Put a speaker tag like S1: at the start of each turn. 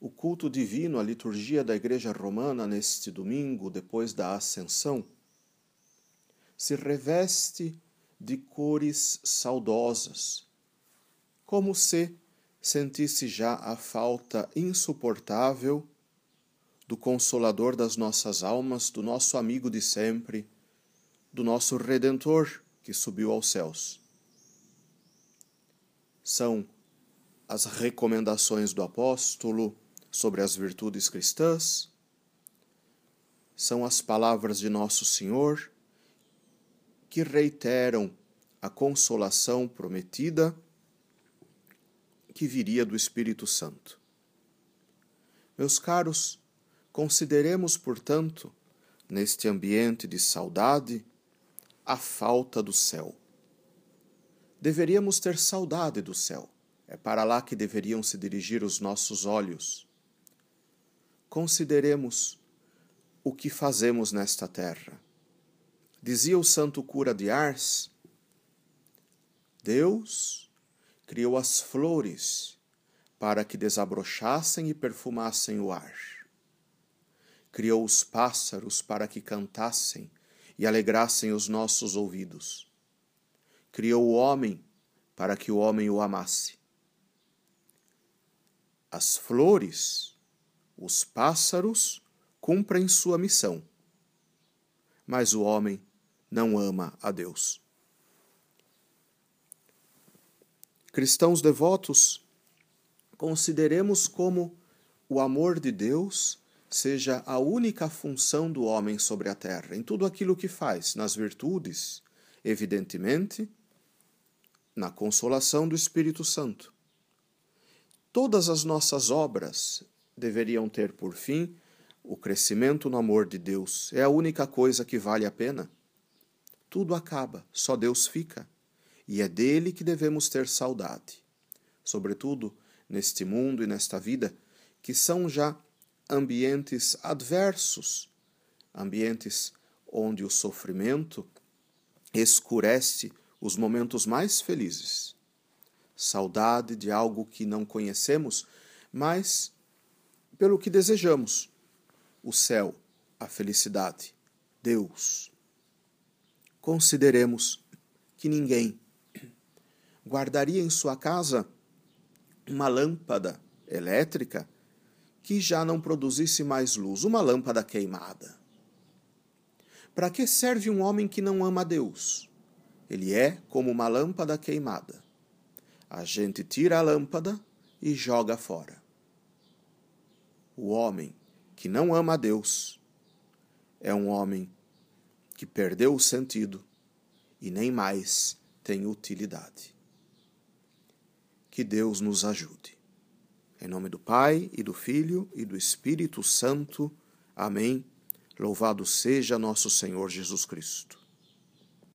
S1: o culto divino, a liturgia da Igreja Romana neste domingo, depois da Ascensão, se reveste de cores saudosas, como se sentisse já a falta insuportável do Consolador das nossas almas, do nosso amigo de sempre, do nosso Redentor que subiu aos céus. São as recomendações do apóstolo sobre as virtudes cristãs, são as palavras de Nosso Senhor que reiteram a consolação prometida que viria do Espírito Santo. Meus caros, consideremos, portanto, neste ambiente de saudade, a falta do céu. Deveríamos ter saudade do céu. É para lá que deveriam se dirigir os nossos olhos consideremos o que fazemos nesta terra. Dizia o santo cura de Ars: Deus criou as flores para que desabrochassem e perfumassem o ar. Criou os pássaros para que cantassem e alegrassem os nossos ouvidos. Criou o homem para que o homem o amasse. As flores os pássaros cumprem sua missão, mas o homem não ama a Deus. Cristãos devotos, consideremos como o amor de Deus seja a única função do homem sobre a terra, em tudo aquilo que faz, nas virtudes, evidentemente, na consolação do Espírito Santo. Todas as nossas obras deveriam ter por fim o crescimento no amor de Deus. É a única coisa que vale a pena. Tudo acaba, só Deus fica. E é dele que devemos ter saudade. Sobretudo neste mundo e nesta vida, que são já ambientes adversos, ambientes onde o sofrimento escurece os momentos mais felizes. Saudade de algo que não conhecemos, mas pelo que desejamos: o céu, a felicidade, Deus. Consideremos que ninguém guardaria em sua casa uma lâmpada elétrica que já não produzisse mais luz, uma lâmpada queimada. Para que serve um homem que não ama a Deus? Ele é como uma lâmpada queimada. A gente tira a lâmpada e joga fora o homem que não ama a Deus é um homem que perdeu o sentido e nem mais tem utilidade. Que Deus nos ajude. Em nome do Pai, e do Filho, e do Espírito Santo. Amém. Louvado seja nosso Senhor Jesus Cristo.